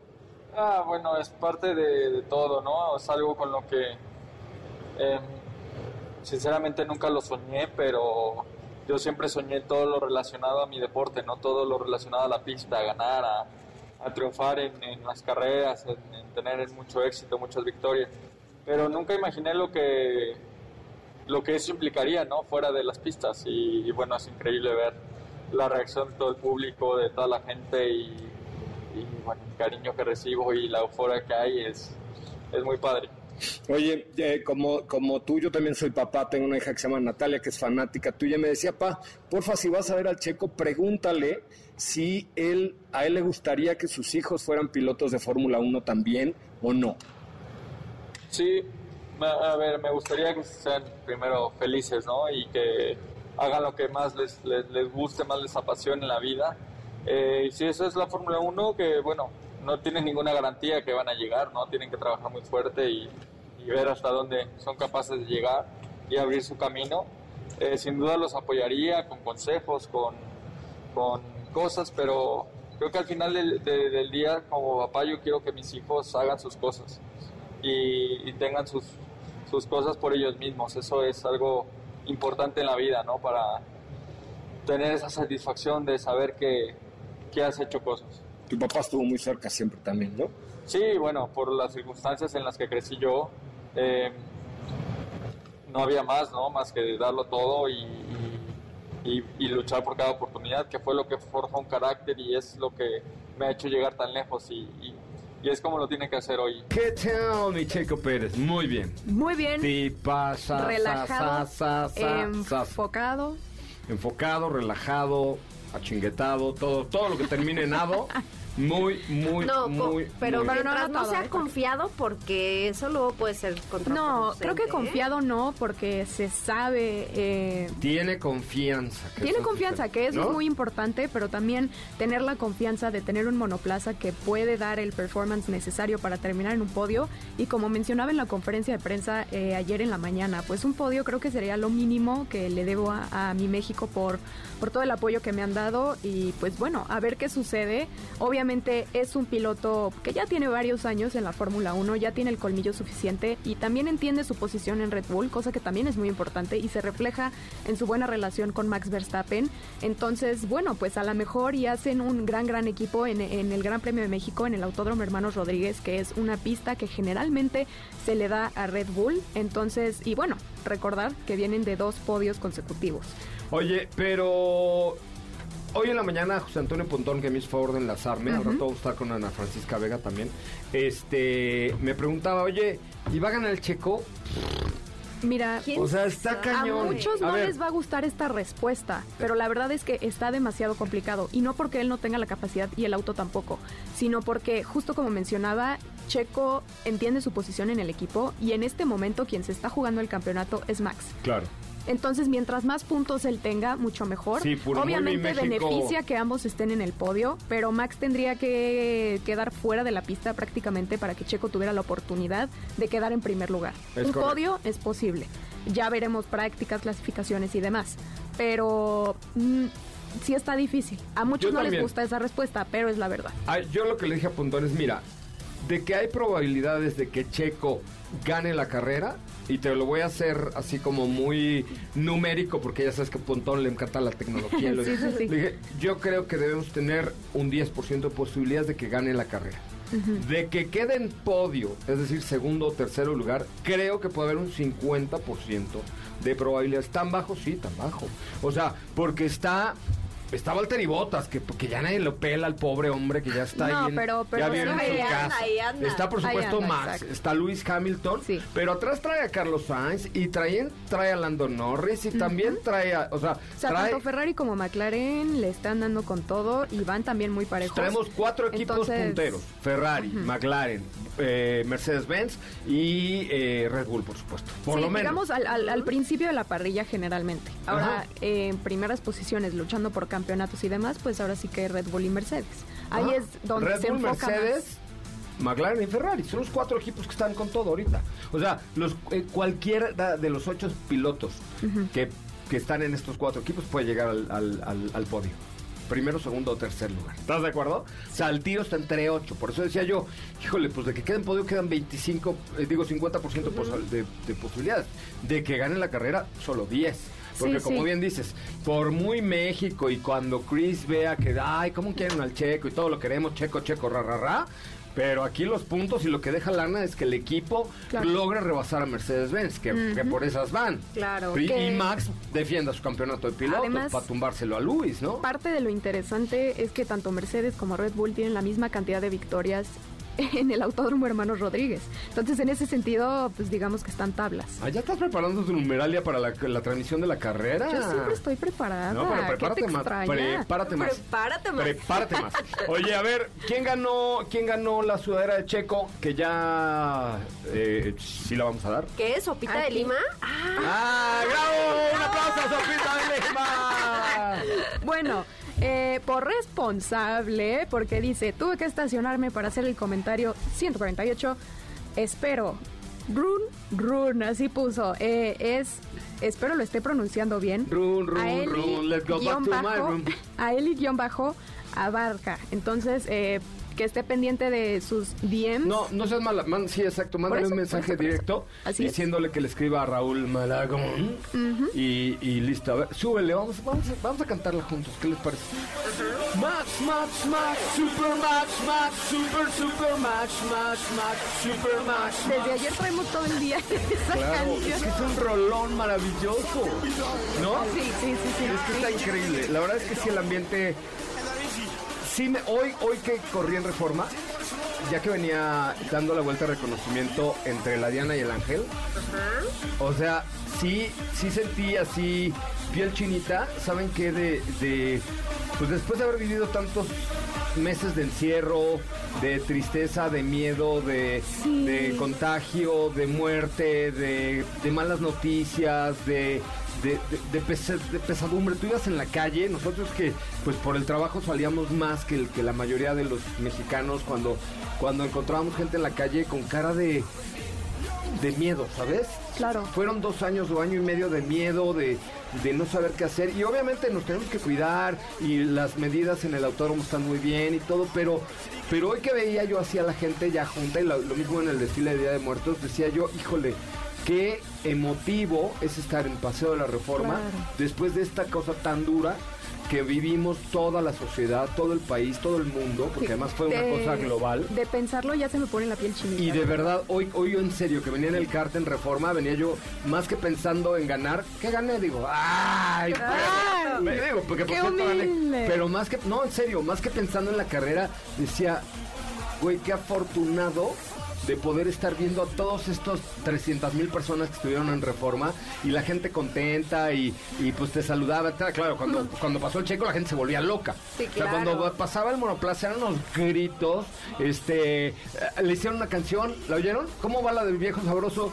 Ah, bueno, es parte de, todo, ¿no? Es algo con lo que eh, sinceramente nunca lo soñé, pero yo siempre soñé todo lo relacionado a mi deporte, ¿no? Todo lo relacionado a la pista, a ganar, a, triunfar en, las carreras, en, tener mucho éxito, muchas victorias. Pero nunca imaginé lo que, lo que eso implicaría, ¿no? Fuera de las pistas. Y, y bueno, es increíble ver la reacción de todo el público, de toda la gente y y bueno, el cariño que recibo y la euforia que hay es, es muy padre. Oye, eh, como, como tú, yo también soy papá, tengo una hija que se llama Natalia, que es fanática tuya, me decía, pa, porfa, si vas a ver al Checo, pregúntale si él, a él le gustaría que sus hijos fueran pilotos de Fórmula 1 también o no. Sí, a ver, me gustaría que sean primero felices, ¿no? Y que hagan lo que más les, les, les guste, más les apasione en la vida eh, si eso es la Fórmula 1, que bueno, no tienen ninguna garantía que van a llegar, ¿no? Tienen que trabajar muy fuerte y, y ver hasta dónde son capaces de llegar y abrir su camino. Eh, sin duda los apoyaría con consejos, con, con cosas, pero creo que al final del, de, del, día, como papá, yo quiero que mis hijos hagan sus cosas y, y tengan sus, sus cosas por ellos mismos. Eso es algo importante en la vida, ¿no? Para tener esa satisfacción de saber que, que has hecho cosas. Tu papá estuvo muy cerca siempre también, ¿no? Sí, bueno, por las circunstancias en las que crecí yo, eh, no había más, ¿no? Más que darlo todo y, y, y, luchar por cada oportunidad, que fue lo que forja un carácter y es lo que me ha hecho llegar tan lejos y, y y es como lo tiene que hacer hoy. ¿Qué tal, mi Checo Pérez? Muy bien. Muy bien. Sí, pasa, relajado, sa, sa, sa, enfocado. Enfocado, relajado, achinguetado, todo, todo lo que termine en ado. Muy, muy, no, muy. Pero, muy pero no, no, se ha confiado porque eso luego puede ser No, creo que confiado no, porque se sabe. Eh, tiene confianza. tiene confianza, que eso ¿no? es muy importante, pero también tener la confianza de tener un monoplaza que puede dar el performance necesario para terminar en un podio. Y como mencionaba en la conferencia de prensa eh, ayer en la mañana, pues un podio creo que sería lo mínimo que le debo a, a mi México por, por todo el apoyo que me han dado. Y pues bueno, a ver qué sucede. Obviamente es un piloto que ya tiene varios años en la Fórmula 1, ya tiene el colmillo suficiente y también entiende su posición en Red Bull, cosa que también es muy importante y se refleja en su buena relación con Max Verstappen. Entonces, bueno, pues a lo mejor y hacen un gran, gran equipo en, en el Gran Premio de México, en el Autódromo Hermanos Rodríguez, que es una pista que generalmente se le da a Red Bull. Entonces, y bueno, recordar que vienen de dos podios consecutivos. Oye, pero Hoy en la mañana, José Antonio Pontón, que me hizo favor de enlazarme, uh -huh. al rato voy a estar con Ana Francisca Vega también, este, me preguntaba, oye, ¿y va a ganar el Checo? Mira, o sea, está cañón. A muchos a no ver. les va a gustar esta respuesta, pero la verdad es que está demasiado complicado. Y no porque él no tenga la capacidad y el auto tampoco, sino porque, justo como mencionaba, Checo entiende su posición en el equipo y en este momento quien se está jugando el campeonato es Max. Claro. Entonces, mientras más puntos él tenga, mucho mejor. Sí, Obviamente beneficia que ambos estén en el podio, pero Max tendría que quedar fuera de la pista prácticamente para que Checo tuviera la oportunidad de quedar en primer lugar. Es Un correcto. podio es posible. Ya veremos prácticas, clasificaciones y demás. Pero mm, sí está difícil. A muchos Yo no también. les gusta esa respuesta, pero es la verdad. Ah, yo lo que le dije a Pontón es, mira, de que hay probabilidades de que Checo gane la carrera, y te lo voy a hacer así como muy numérico, porque ya sabes que a Pontón le encanta la tecnología. Sí, sí, sí. Le dije, yo creo que debemos tener un 10% de posibilidades de que gane la carrera. De que quede en podio, es decir, segundo o tercero lugar, creo que puede haber un 50% de probabilidades. ¿Tan bajo? Sí, tan bajo. O sea, porque está está Valtteri Bottas, que, que ya nadie lo pela al pobre hombre que ya está No, ahí. en- pero- pero ya en ahí su anda, casa. ahí anda. Está, por supuesto, anda, Max, exacto. está Lewis Hamilton, Sí. pero atrás trae a Carlos Sainz y trae, trae a Lando Norris y también trae a. O sea, O sea, trae, tanto Ferrari como McLaren le están dando con todo y van también muy parejos. Traemos cuatro equipos Entonces, punteros: Ferrari, McLaren, eh, Mercedes-Benz y eh, Red Bull, por supuesto. Por sí, lo menos. digamos al, al- al principio de la parrilla generalmente. Ahora, en primeras posiciones, luchando por campeonatos y demás, pues ahora sí que Red Bull y Mercedes. Ahí Ajá. es donde Red se Bull, enfoca Mercedes, McLaren y Ferrari. Son los cuatro equipos que están con todo ahorita. O sea, los eh, cualquiera de los ocho pilotos que, que están en estos cuatro equipos puede llegar al, al- al- al podio. Primero, segundo o tercer lugar. ¿Estás de acuerdo? O sea, el tiro está entre ocho. Por eso decía yo, híjole, pues de que queden podio quedan 25, eh, digo 50% posi- de, de posibilidades. De que ganen la carrera, solo 10. Porque Sí, como sí. bien dices, por muy México y cuando Chris vea que, ay, ¿cómo quieren al checo y todo lo queremos, checo, checo, ra, ra, ra? Pero aquí los puntos y lo que deja lana es que el equipo Claro. logra rebasar a Mercedes-Benz, que, que por esas van. Claro, Y, que- y Max defienda su campeonato de pilotos Además- para tumbárselo a Luis, ¿no? Parte de lo interesante es que tanto Mercedes como Red Bull tienen la misma cantidad de victorias en el Autódromo Hermanos Rodríguez. Entonces, en ese sentido, pues digamos que están tablas. Ah, ¿ya estás preparando tu numeralia para la, la transmisión de la carrera? Yo siempre estoy preparada. No, pero ¿Qué prepárate te más. Prepárate más. Prepárate más. Prepárate más. Oye, a ver, ¿quién ganó, quién ganó la sudadera de Checo? Que ya eh, sí la vamos a dar. ¿Qué es? ¿Sopita de lima? Ah, ¡Ah, bravo! ¡Un aplauso a Sofita de Lima! Bueno, eh, por responsable, porque dice, tuve que estacionarme para hacer el comentario 148. Espero. Run, run, así puso. Eh, es, espero lo esté pronunciando bien. Run, run, Aeli run, let's go back to my room. Aeli guion bajo abarca. Entonces, eh, que esté pendiente de sus DMs. No, no seas mala. man- sí, exacto. Mándale eso, un por mensaje eso, por eso. directo Así es. diciéndole que le escriba a Raúl Malagón. y, y listo. A ver, súbele. Vamos, vamos, a, vamos a cantarla juntos. ¿Qué les parece? Max, Max, Max, Super Max, Max, Super, Super Max, Max, Max, Super Max. Desde ayer traemos todo el día esa Claro, canción. es que es un rolón maravilloso. ¿No? Sí, sí, sí, sí. Es que está increíble. La verdad es que sí, el ambiente. Sí, me- hoy, hoy que corrí en reforma, ya que venía dando la vuelta de reconocimiento entre la Diana y el Ángel, o sea, sí, sí sentí así piel chinita. ¿Saben qué? De, de. Pues después de haber vivido tantos meses de encierro, de tristeza, de miedo, de, de contagio, de muerte, de, de malas noticias, de, de, de- de pesa- de pesadumbre. Tú ibas en la calle, nosotros que pues por el trabajo salíamos más que, el, que la mayoría de los mexicanos cuando, cuando encontrábamos gente en la calle con cara de, de miedo, ¿sabes? Claro. Fueron dos años o año y medio de miedo, de, de no saber qué hacer. Y obviamente nos tenemos que cuidar y las medidas en el autódromo están muy bien y todo, pero, pero hoy que veía yo así a la gente ya junta y lo, lo mismo en el desfile de Día de Muertos, decía yo, híjole, qué emotivo es estar en Paseo de la Reforma Claro. después de esta cosa tan dura que vivimos toda la sociedad, todo el país, todo el mundo, porque además fue una cosa global. De pensarlo ya se me pone la piel chinita. Y de verdad, hoy, hoy yo en serio, que venía en el kart en reforma, venía yo más que pensando en ganar. ¿Qué gané? Digo, ¡ay! Ay, me digo, porque por cierto gané. Pero más que, no, en serio, más que pensando en la carrera, decía, güey, qué afortunado de poder estar viendo a todos estos 300 mil personas que estuvieron en reforma y la gente contenta y, y, pues te saludaba. Claro, cuando, cuando pasó el checo la gente se volvía loca. Sí, O sea, claro. cuando pasaba el monoplaza eran unos gritos. Este, eh, le hicieron una canción, ¿la oyeron? ¿Cómo va la del viejo sabroso?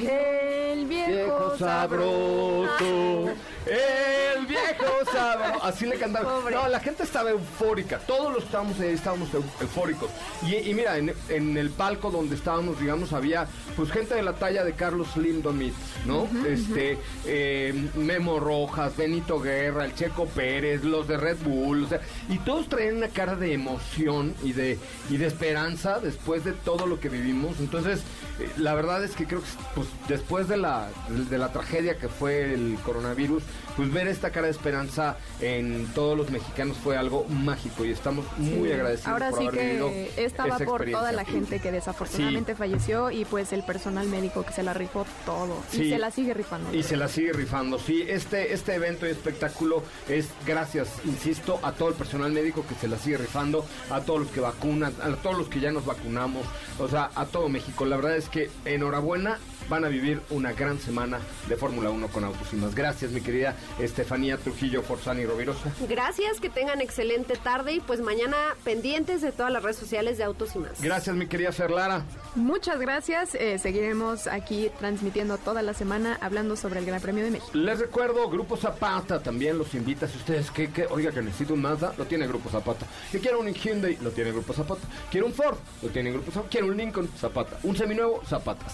El viejo, Viejo sabroso, el viejo sabroso. Así le cantaba. Pobre. No, la gente estaba eufórica. Todos los que estábamos ahí estábamos eu- eufóricos. Y, y mira, en, en el palco donde estábamos, digamos, había pues gente de la talla de Carlos Lindomit, ¿no? este, eh, Memo Rojas, Benito Guerra, el Checo Pérez, los de Red Bull, o sea, y todos traían una cara de emoción y de, y de esperanza después de todo lo que vivimos. Entonces, eh, la verdad es que creo que pues, después de la, de la tragedia que fue el coronavirus, pues ver esta cara de esperanza en todos los mexicanos fue algo mágico y estamos muy Sí. agradecidos Ahora por sí haber que esta va por toda la gente que desafortunadamente falleció y pues el personal médico que se la rifó todo Sí. y se la sigue rifando. Y se la sigue rifando. Sí, este, este evento y espectáculo es gracias, insisto, a todo el personal médico que se la sigue rifando, a todos los que vacunan, a todos los que ya nos vacunamos, o sea, a todo México. La verdad es que enhorabuena. Van a vivir una gran semana de Fórmula 1 con Autos y más. Gracias, mi querida Estefanía Trujillo Forzani Rovirosa. Gracias, que tengan excelente tarde y pues mañana pendientes de todas las redes sociales de Autos y más. Gracias, mi querida Fer Lara. Muchas gracias. eh, seguiremos aquí transmitiendo toda la semana hablando sobre el Gran Premio de México. Les recuerdo, Grupo Zapata también los invita. Si ustedes que, que oiga que necesito un Mazda, lo tiene Grupo Zapata. Que quiero un Hyundai, lo tiene Grupo Zapata. Quiero un Ford, lo tiene Grupo Zapata. Quiero un Lincoln, Zapata. Un seminuevo, Zapata.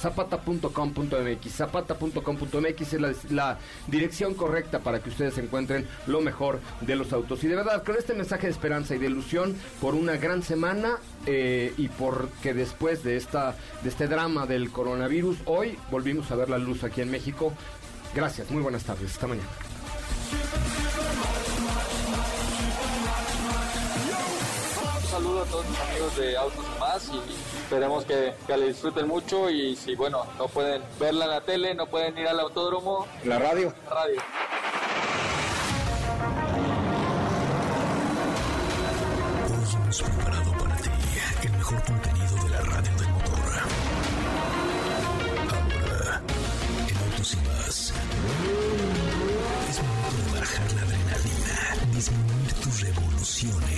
Zapata.com.mx. Es la, la dirección correcta para que ustedes encuentren lo mejor de los autos. Y de verdad, con este mensaje de esperanza y de ilusión por una gran semana eh, y porque después de esta de este drama del coronavirus, hoy volvimos a ver la luz aquí en México. Gracias, muy buenas tardes, hasta mañana. Saludo a todos mis amigos de Autos y Más y esperemos que, que la disfruten mucho y si, bueno, no pueden verla en la tele, no pueden ir al autódromo, La radio. la radio. Hoy hemos preparado para ti el mejor contenido de la radio del motor. Ahora, en Autos y más. Es momento de bajar la adrenalina, disminuir tus revoluciones